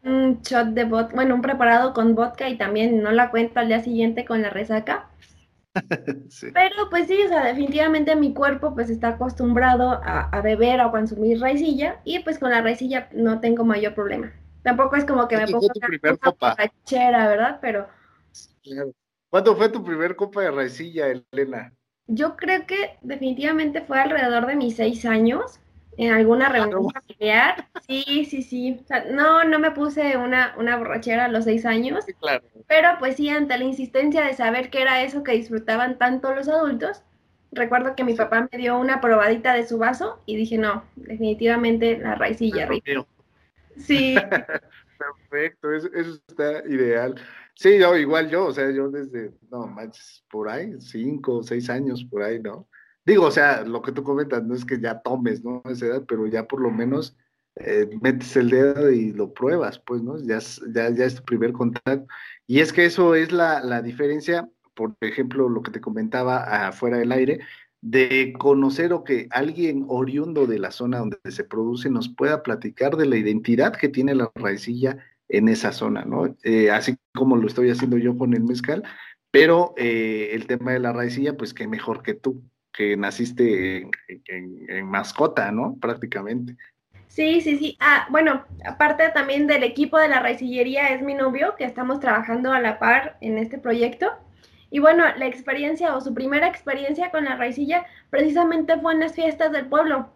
Un, shot de vodka, bueno, un preparado con vodka y también no la cuento al día siguiente con la resaca. Pero pues sí, o sea, definitivamente mi cuerpo pues está acostumbrado a, beber o a consumir raicilla y pues con la raicilla no tengo mayor problema. Tampoco es como que me pongo una copa? ¿verdad? Pero... ¿Cuándo fue tu primer copa de raicilla, Elena? Yo creo que definitivamente fue alrededor de mis seis años en alguna reunión familiar. Sí, sí, sí. no, no me puse una, una borrachera a los seis años. claro. Pero pues sí, ante la insistencia de saber qué era eso que disfrutaban tanto los adultos, recuerdo que mi papá me dio una probadita de su vaso y dije, no, definitivamente la raicilla. Sí. Perfecto, eso, eso está ideal. Sí, yo igual yo, o sea, yo desde, no manches, por ahí, cinco o seis años por ahí, ¿no? Digo, o sea, lo que tú comentas no es que ya tomes, ¿no? Esa edad, pero ya por lo menos eh, metes el dedo y lo pruebas, pues, ¿no? Ya, ya, ya es tu primer contacto. Y es que eso es la, la diferencia, por ejemplo, lo que te comentaba afuera del aire, de conocer o que alguien oriundo de la zona donde se produce nos pueda platicar de la identidad que tiene la raicilla en esa zona, ¿no? Eh, así como lo estoy haciendo yo con el mezcal, pero eh, el tema de la raicilla, pues qué mejor que tú, que naciste en, mascota, ¿no? Prácticamente. Sí, sí, sí. Ah, bueno, aparte también del equipo de la raicillería es mi novio, que estamos trabajando a la par en este proyecto. Y bueno, la experiencia o su primera experiencia con la raicilla precisamente fue en las fiestas del pueblo.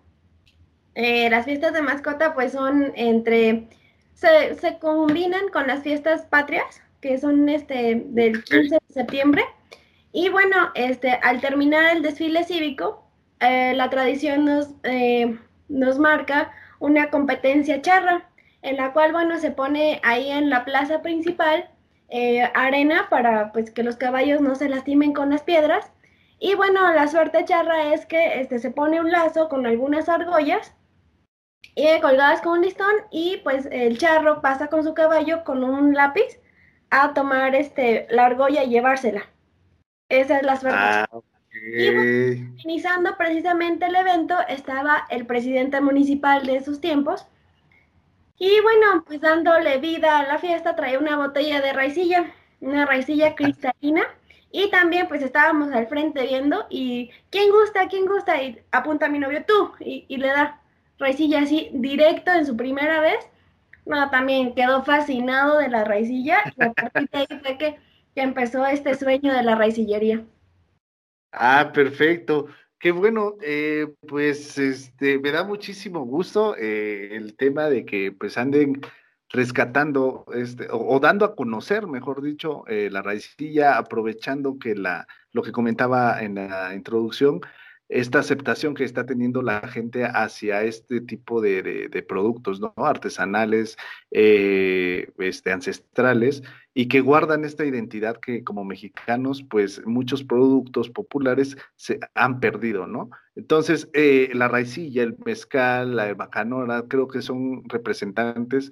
Eh, las fiestas de mascota pues son entre, se, se combinan con las fiestas patrias, que son este del 15 de septiembre y bueno, este, al terminar el desfile cívico, eh, la tradición nos, eh, nos marca una competencia charra, en la cual, bueno, se pone ahí en la plaza principal eh, arena para pues que los caballos no se lastimen con las piedras. Y bueno, la suerte charra es que este, se pone un lazo con algunas argollas colgadas con un listón y pues el charro pasa con su caballo con un lápiz a tomar este, la argolla y llevársela. Esa es la suerte. Ah, y iniciando precisamente el evento estaba el presidente municipal de esos tiempos. Y bueno, pues dándole vida a la fiesta, traía una botella de raicilla, una raicilla cristalina. Y también pues estábamos al frente viendo y ¿quién gusta? ¿quién gusta? Y apunta a mi novio tú y, y le da raicilla así directo en su primera vez. Bueno, también quedó fascinado de la raicilla y a ahí fue que empezó este sueño de la raicillería. Ah, perfecto. Qué bueno, eh, pues este, me da muchísimo gusto eh, el tema de que pues anden rescatando este, o, dando a conocer, mejor dicho, eh, la raicilla, aprovechando que la, lo que comentaba en la introducción, esta aceptación que está teniendo la gente hacia este tipo de, productos ¿no? artesanales, eh, este, ancestrales, y que guardan esta identidad que como mexicanos, pues muchos productos populares se han perdido, ¿no? Entonces, eh, la raicilla, el mezcal, la bacanora, creo que son representantes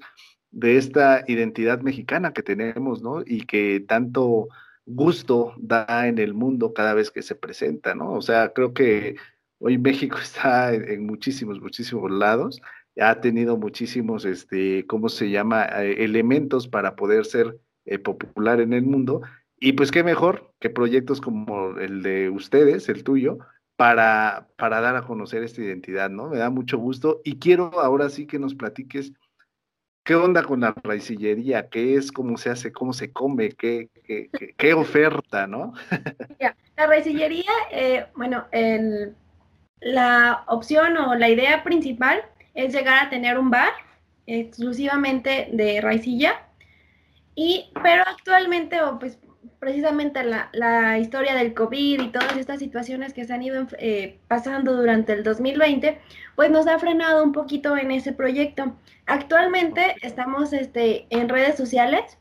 de esta identidad mexicana que tenemos, ¿no? Y que tanto gusto da en el mundo cada vez que se presenta, ¿no? O sea, creo que hoy México está en, muchísimos, muchísimos lados, ha tenido muchísimos, este, ¿cómo se llama?, eh, elementos para poder ser eh, popular en el mundo. Y pues qué mejor que proyectos como el de ustedes, el tuyo, para, para dar a conocer esta identidad, ¿no? Me da mucho gusto y quiero ahora sí que nos platiques ¿Qué onda con la raicillería? ¿Qué es? ¿Cómo se hace? ¿Cómo se come? ¿Qué, qué, oferta, no? la raicillería, eh, bueno, la opción o la idea principal es llegar a tener un bar exclusivamente de raicilla. Y, pero actualmente, o pues precisamente la, historia del COVID y todas estas situaciones que se han ido eh, pasando durante el 2020, pues nos ha frenado un poquito en ese proyecto. Actualmente estamos este, en redes sociales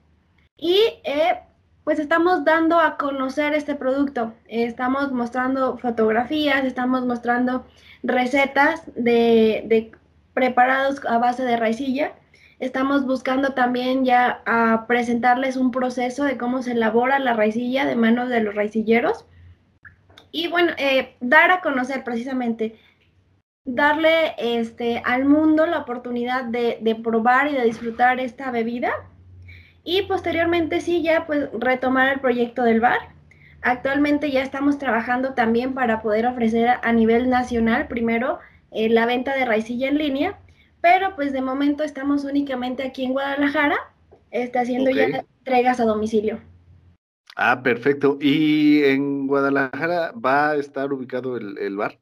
y eh, pues estamos dando a conocer este producto. Estamos mostrando fotografías, estamos mostrando recetas de, preparados a base de raicilla. Estamos buscando también ya a presentarles un proceso de cómo se elabora la raicilla de manos de los raicilleros. Y bueno, eh, dar a conocer precisamente, darle este, al mundo la oportunidad de, de probar y de disfrutar esta bebida y posteriormente sí ya pues retomar el proyecto del bar. Actualmente ya estamos trabajando también para poder ofrecer a nivel nacional primero eh, la venta de raicilla en línea, pero pues de momento estamos únicamente aquí en Guadalajara, está haciendo ya entregas a domicilio. Ah, perfecto. ¿Y en Guadalajara va a estar ubicado el, bar?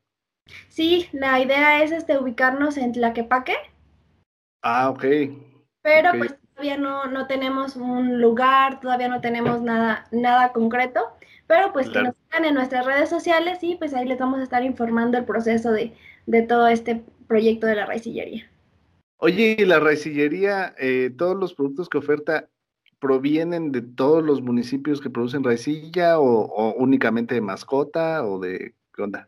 Sí, la idea es este, ubicarnos en Tlaquepaque. Ah, ok. Pero pues todavía no, no tenemos un lugar, todavía no tenemos nada, nada concreto, pero pues que nos sigan en nuestras redes sociales y pues ahí les vamos a estar informando el proceso de, todo este proyecto de la raicillería. Oye, ¿y la raicillería, eh, todos los productos que oferta provienen de todos los municipios que producen raicilla o, únicamente de mascota o de qué onda?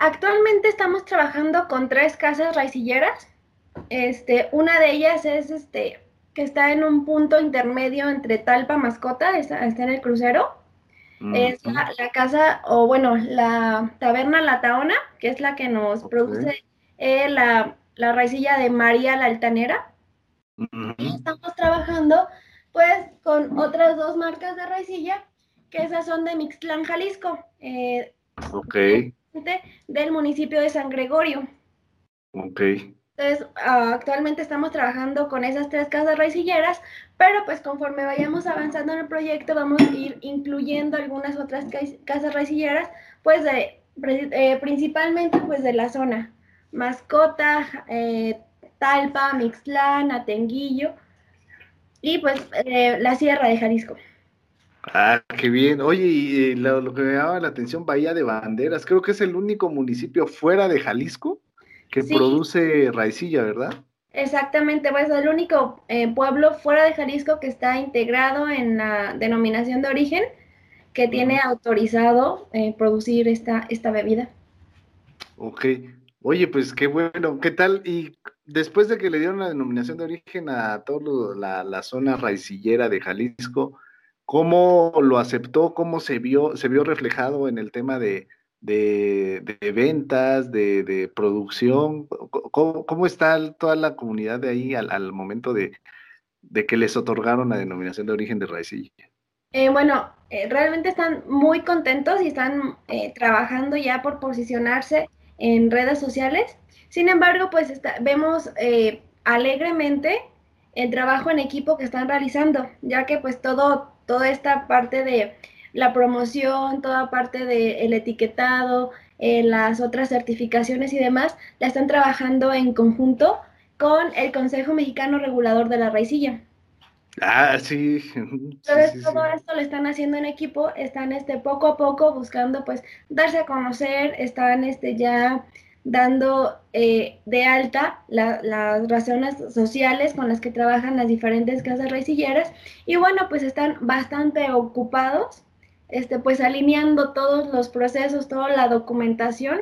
Actualmente estamos trabajando con tres casas raicilleras. Este, una de ellas es este, que está en un punto intermedio entre Talpa Mascota, está, en el crucero. Mm, es la, casa, o bueno, la taberna La Taona, que es la que nos produce eh, la, la raicilla de María la Altanera. Y estamos trabajando pues con otras dos marcas de raicilla, que esas son de Mixtlán, Jalisco. Eh, ok. Del municipio de San Gregorio. Ok. Entonces, ah, actualmente estamos trabajando con esas tres casas raicilleras, pero pues conforme vayamos avanzando en el proyecto vamos a ir incluyendo algunas otras casas raicilleras, pues de, eh, principalmente pues de la zona, Mascota, eh, Talpa, Mixlán, Atenguillo y pues eh, la Sierra de Jalisco. Ah, qué bien. Oye, y lo, lo que me llamaba la atención, Bahía de Banderas, creo que es el único municipio fuera de Jalisco que produce raicilla, ¿verdad? Exactamente, pues es el único eh, pueblo fuera de Jalisco que está integrado en la denominación de origen que tiene autorizado eh, producir esta, esta bebida. Ok, oye, pues qué bueno, ¿qué tal? Y después de que le dieron la denominación de origen a toda la, zona raicillera de Jalisco, ¿cómo lo aceptó? ¿Cómo se vio, se vio reflejado en el tema de, de, ventas, de, producción? ¿Cómo, está toda la comunidad de ahí al, momento de, que les otorgaron la denominación de origen de raicilla? Eh, bueno, eh, realmente están muy contentos y están eh, trabajando ya por posicionarse en redes sociales. Sin embargo, pues vemos alegremente el trabajo en equipo que están realizando, ya que pues todo, toda esta parte de la promoción, toda parte del etiquetado, eh, las otras certificaciones y demás, la están trabajando en conjunto con el Consejo Mexicano Regulador de la Raicilla. Ah, sí. Entonces todo esto lo están haciendo en equipo, están este poco a poco buscando pues darse a conocer, están este ya dando eh, de alta las razones sociales con las que trabajan las diferentes casas raicilleras y bueno pues están bastante ocupados este, pues alineando todos los procesos, toda la documentación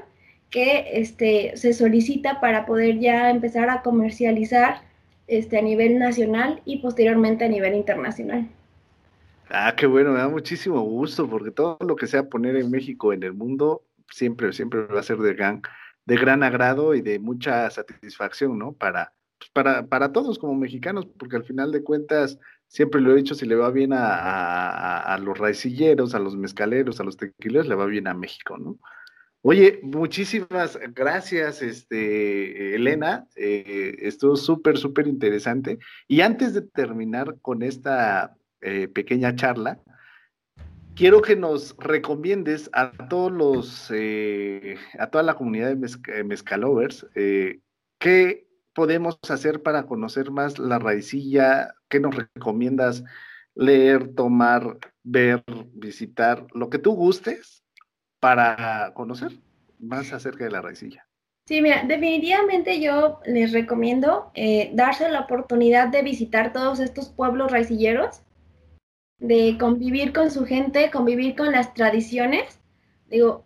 que este, se solicita para poder ya empezar a comercializar este, a nivel nacional y posteriormente a nivel internacional. Ah, qué bueno, me da muchísimo gusto porque todo lo que sea poner en México, en el mundo, siempre, siempre va a ser de gran, de gran agrado y de mucha satisfacción, ¿no? Para, pues, para, para todos como mexicanos, porque al final de cuentas, siempre lo he dicho, si le va bien a, los raicilleros, a los mezcaleros, a los tequileros, le va bien a México, ¿no? Oye, muchísimas gracias, este, Elena. Eh, estuvo súper, súper interesante. Y antes de terminar con esta eh, pequeña charla, quiero que nos recomiendes a todos los, eh, a toda la comunidad de mezcalovers, qué podemos hacer para conocer más la raicilla? ¿Qué nos recomiendas leer, tomar, ver, visitar, lo que tú gustes para conocer más acerca de la raicilla? Sí, mira, definitivamente yo les recomiendo eh, darse la oportunidad de visitar todos estos pueblos raicilleros. de convivir con su gente, convivir con las tradiciones. Digo,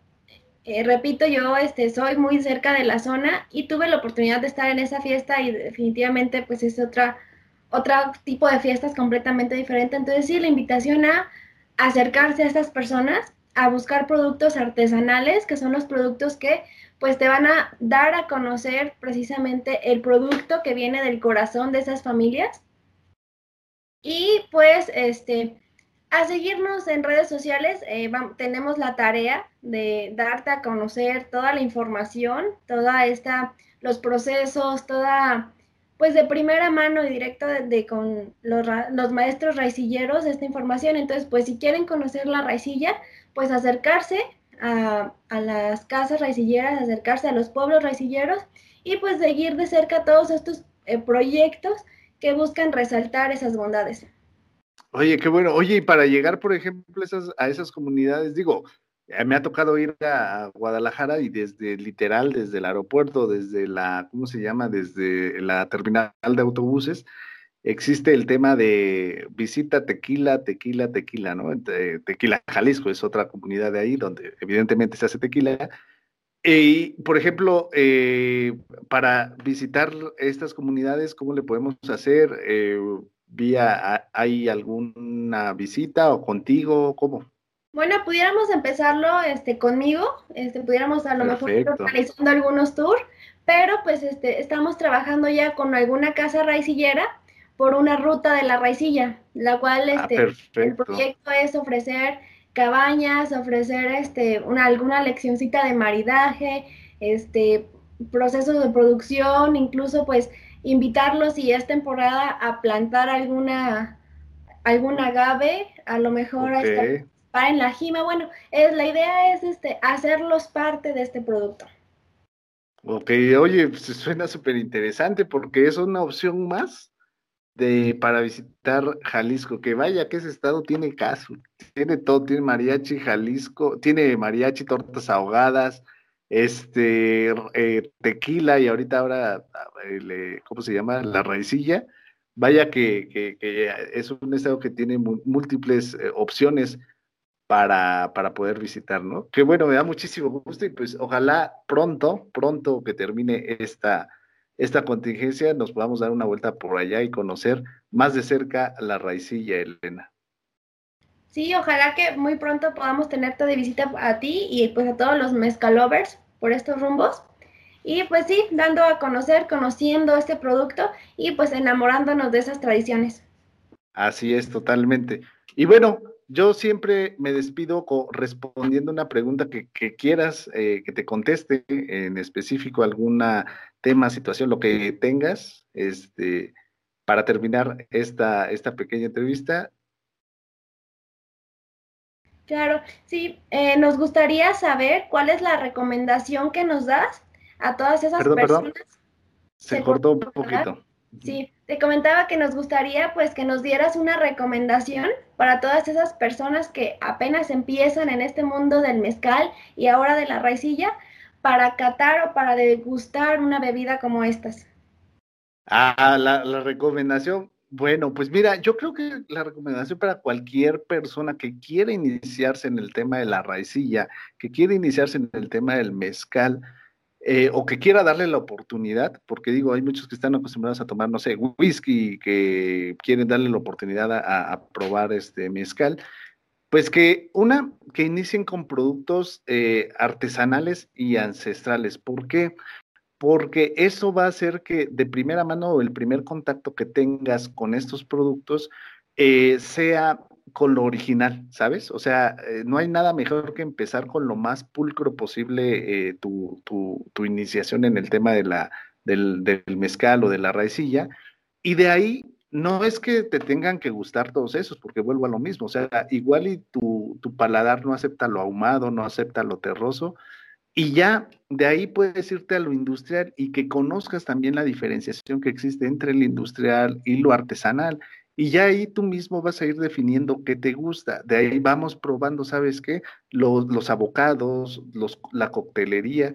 eh, repito, yo este, soy muy cerca de la zona y tuve la oportunidad de estar en esa fiesta y definitivamente pues es otra, otro tipo de fiestas completamente diferente. Entonces sí, la invitación a acercarse a estas personas, a buscar productos artesanales, que son los productos que pues te van a dar a conocer precisamente el producto que viene del corazón de esas familias. Y pues este, a seguirnos en redes sociales, eh, tenemos la tarea de darte a conocer toda la información, toda esta, los procesos, toda, pues de primera mano y directo de, con los, los, maestros raicilleros esta información. Entonces, pues si quieren conocer la raicilla, pues acercarse a, las casas raicilleras, acercarse a los pueblos raicilleros y pues seguir de cerca todos estos eh, proyectos que buscan resaltar esas bondades. Oye, qué bueno. Oye, y para llegar, por ejemplo, a esas comunidades, digo, eh, me ha tocado ir a Guadalajara y desde literal, desde el aeropuerto, desde la, ¿cómo se llama? Desde la terminal de autobuses, existe el tema de visita tequila, tequila, tequila, ¿no? Tequila Jalisco es otra comunidad de ahí donde evidentemente se hace tequila. Y, por ejemplo, eh, para visitar estas comunidades, ¿cómo le podemos hacer? Eh, vía, ¿hay alguna visita o contigo? ¿Cómo? Bueno, pudiéramos empezarlo este, conmigo, este, pudiéramos a lo mejor mejor realizando algunos tours, pero pues este, estamos trabajando ya con alguna casa raicillera por una ruta de la raicilla, la cual ah, este, el proyecto es ofrecer cabañas, ofrecer este, una, alguna leccioncita de maridaje, este, procesos de producción, incluso pues invitarlos si es temporada a plantar alguna, alguna agave, a lo mejor para en la jima. Bueno, es, la idea es este, hacerlos parte de este producto. Ok, oye, se suena súper interesante porque es una opción más de, para visitar Jalisco, que vaya que ese estado tiene caso, tiene todo, tiene mariachi Jalisco, tiene mariachi, tortas ahogadas, este, eh, tequila y ahorita ahora, ¿cómo se llama? La raicilla. Vaya que, es un estado que tiene múltiples eh, opciones para, para, poder visitar, ¿no? Que bueno, me da muchísimo gusto y pues ojalá pronto, pronto que termine esta, esta contingencia, nos podamos dar una vuelta por allá y conocer más de cerca la raicilla, Elena. Sí, ojalá que muy pronto podamos tenerte de visita a ti y pues a todos los mezcalovers por estos rumbos. Y pues sí, dando a conocer, conociendo este producto y pues enamorándonos de esas tradiciones. Así es, totalmente. Y bueno, yo siempre me despido respondiendo una pregunta que, quieras eh, que te conteste, en específico alguna tema, situación, lo que tengas, este, para terminar esta, esta pequeña entrevista. Claro, sí, eh, nos gustaría saber cuál es la recomendación que nos das a todas esas personas. Se, cortó un poquito. Sí, te comentaba que nos gustaría pues que nos dieras una recomendación para todas esas personas que apenas empiezan en este mundo del mezcal y ahora de la raicilla para catar o para degustar una bebida como estas. Ah, la, recomendación, bueno, pues mira, yo creo que la recomendación para cualquier persona que quiera iniciarse en el tema de la raicilla, que quiera iniciarse en el tema del mezcal, eh, o que quiera darle la oportunidad, porque digo, hay muchos que están acostumbrados a tomar, no sé, whisky, que quieren darle la oportunidad a, probar este mezcal, pues que una, que inicien con productos eh, artesanales y ancestrales. ¿Por qué? porque eso va a hacer que de primera mano el primer contacto que tengas con estos productos eh, sea con lo original, ¿sabes? O sea, eh, no hay nada mejor que empezar con lo más pulcro posible eh, tu, iniciación en el tema de la, del, mezcal o de la raicilla, y de ahí no es que te tengan que gustar todos esos, porque vuelvo a lo mismo, o sea, igual y tu, tu paladar no acepta lo ahumado, no acepta lo terroso, y ya de ahí puedes irte a lo industrial y que conozcas también la diferenciación que existe entre el industrial y lo artesanal. Y ya ahí tú mismo vas a ir definiendo qué te gusta. De ahí vamos probando, ¿sabes qué? Los, los abocados, los, la coctelería.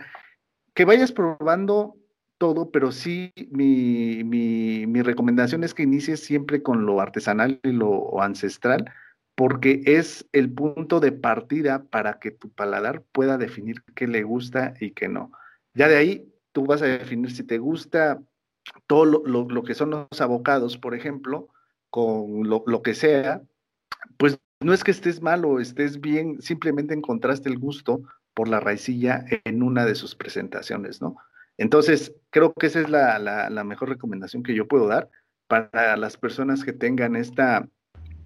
Que vayas probando todo, pero sí mi, mi, recomendación es que inicies siempre con lo artesanal y lo ancestral porque es el punto de partida para que tu paladar pueda definir qué le gusta y qué no. Ya de ahí tú vas a definir si te gusta todo lo, que son los abocados, por ejemplo, con lo, lo, que sea, pues no es que estés mal o estés bien, simplemente encontraste el gusto por la raicilla en una de sus presentaciones, ¿no? Entonces, creo que esa es la, mejor recomendación que yo puedo dar para las personas que tengan esta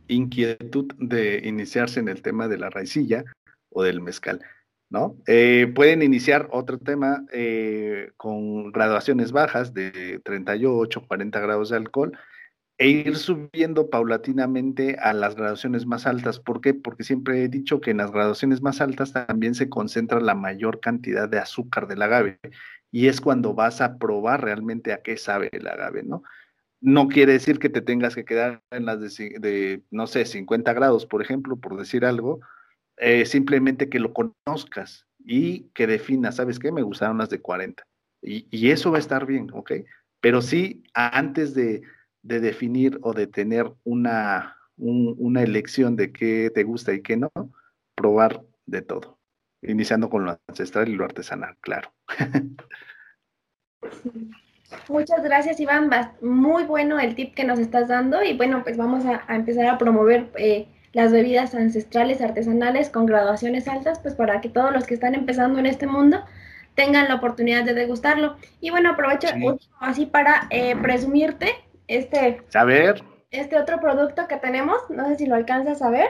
inquietud de iniciarse en el tema de la raicilla o del mezcal, ¿no? Eh, pueden iniciar otro tema eh, con graduaciones bajas de 38, 40 grados de alcohol e ir subiendo paulatinamente a las graduaciones más altas. ¿Por qué? Porque siempre he dicho que en las graduaciones más altas también se concentra la mayor cantidad de azúcar del agave y es cuando vas a probar realmente a qué sabe el agave, ¿no? No quiere decir que te tengas que quedar en las de, no sé, 50 grados, por ejemplo, por decir algo, eh, simplemente que lo conozcas y que definas, ¿sabes qué? Me gustaron las de 40. Y, eso va a estar bien, ¿ok? Pero sí, antes de, de definir o de tener una, una elección de qué te gusta y qué no, probar de todo, iniciando con lo ancestral y lo artesanal, claro. Muchas gracias, Iván. Muy bueno el tip que nos estás dando y bueno, pues vamos a, empezar a promover eh, las bebidas ancestrales artesanales con graduaciones altas, pues para que todos los que están empezando en este mundo tengan la oportunidad de degustarlo. Y bueno, aprovecho así para eh, presumirte este. Saber. Este otro producto que tenemos, no sé si lo alcanzas a ver.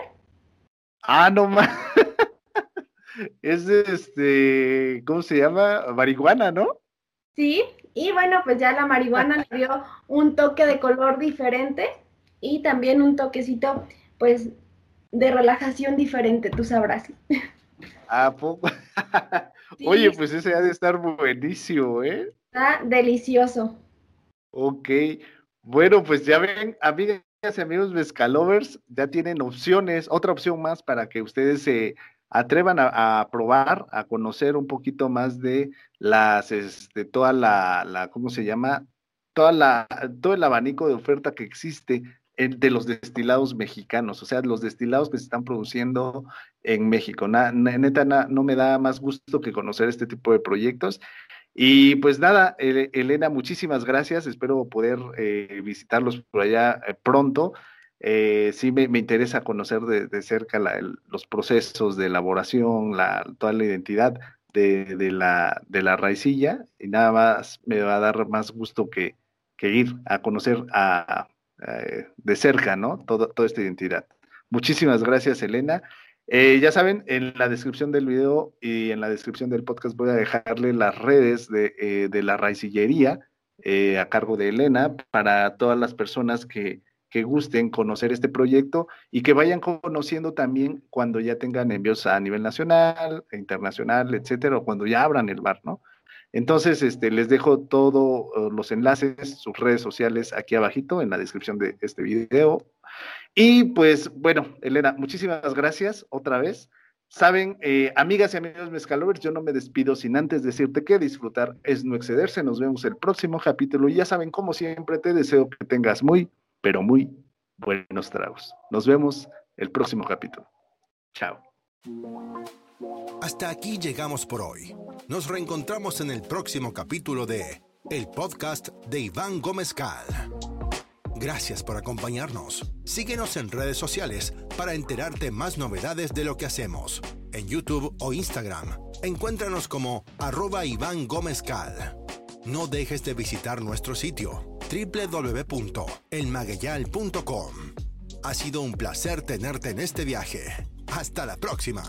Ah, no más. Es este, ¿cómo se llama? Marihuana, ¿no? Sí, y bueno, pues ya la marihuana le dio un toque de color diferente y también un toquecito, pues, de relajación diferente, tú sabrás. ¿A poco? Oye, pues ese ha de estar buenísimo, ¿eh? Está delicioso. Ok, bueno, pues ya ven, amigas y amigos Mezcalovers, ya tienen opciones, otra opción más para que ustedes se atrevan a, probar, a conocer un poquito más de las, este, toda la, la, ¿cómo se llama? Toda la, todo el abanico de oferta que existe de los destilados mexicanos, o sea, los destilados que se están produciendo en México. neta, no me da más gusto que conocer este tipo de proyectos y pues nada, Elena, muchísimas gracias. Espero poder eh, visitarlos por allá eh, pronto. Eh, sí me, interesa conocer de, cerca los procesos de elaboración, la, toda la identidad de, la, de la raicilla y nada más me va a dar más gusto que, ir a conocer a, de cerca, ¿no? toda esta identidad. Muchísimas gracias, Elena. Eh, ya saben, en la descripción del video y en la descripción del podcast voy a dejarle las redes de, eh, la raicillería eh, a cargo de Elena para todas las personas que, que, gusten conocer este proyecto y que vayan conociendo también cuando ya tengan envíos a nivel nacional, internacional, etcétera, o cuando ya abran el bar, ¿no? Entonces, este, les dejo todos los enlaces, sus redes sociales aquí abajito en la descripción de este video y pues bueno, Elena, muchísimas gracias otra vez. Saben, eh, amigas y amigos Mezcalovers, yo no me despido sin antes decirte que disfrutar es no excederse. Nos vemos el próximo capítulo y ya saben, como siempre, te deseo que tengas muy, pero muy buenos tragos. Nos vemos el próximo capítulo. Chao. Hasta aquí llegamos por hoy. Nos reencontramos en el próximo capítulo de El Podcast de Iván Gómez Cal. Gracias por acompañarnos. Síguenos en redes sociales para enterarte más novedades de lo que hacemos. En YouTube o Instagram, encuéntranos como arroba Iván Gómez Cal. No dejes de visitar nuestro sitio www.elmagueyal.com. Ha sido un placer tenerte en este viaje. Hasta la próxima.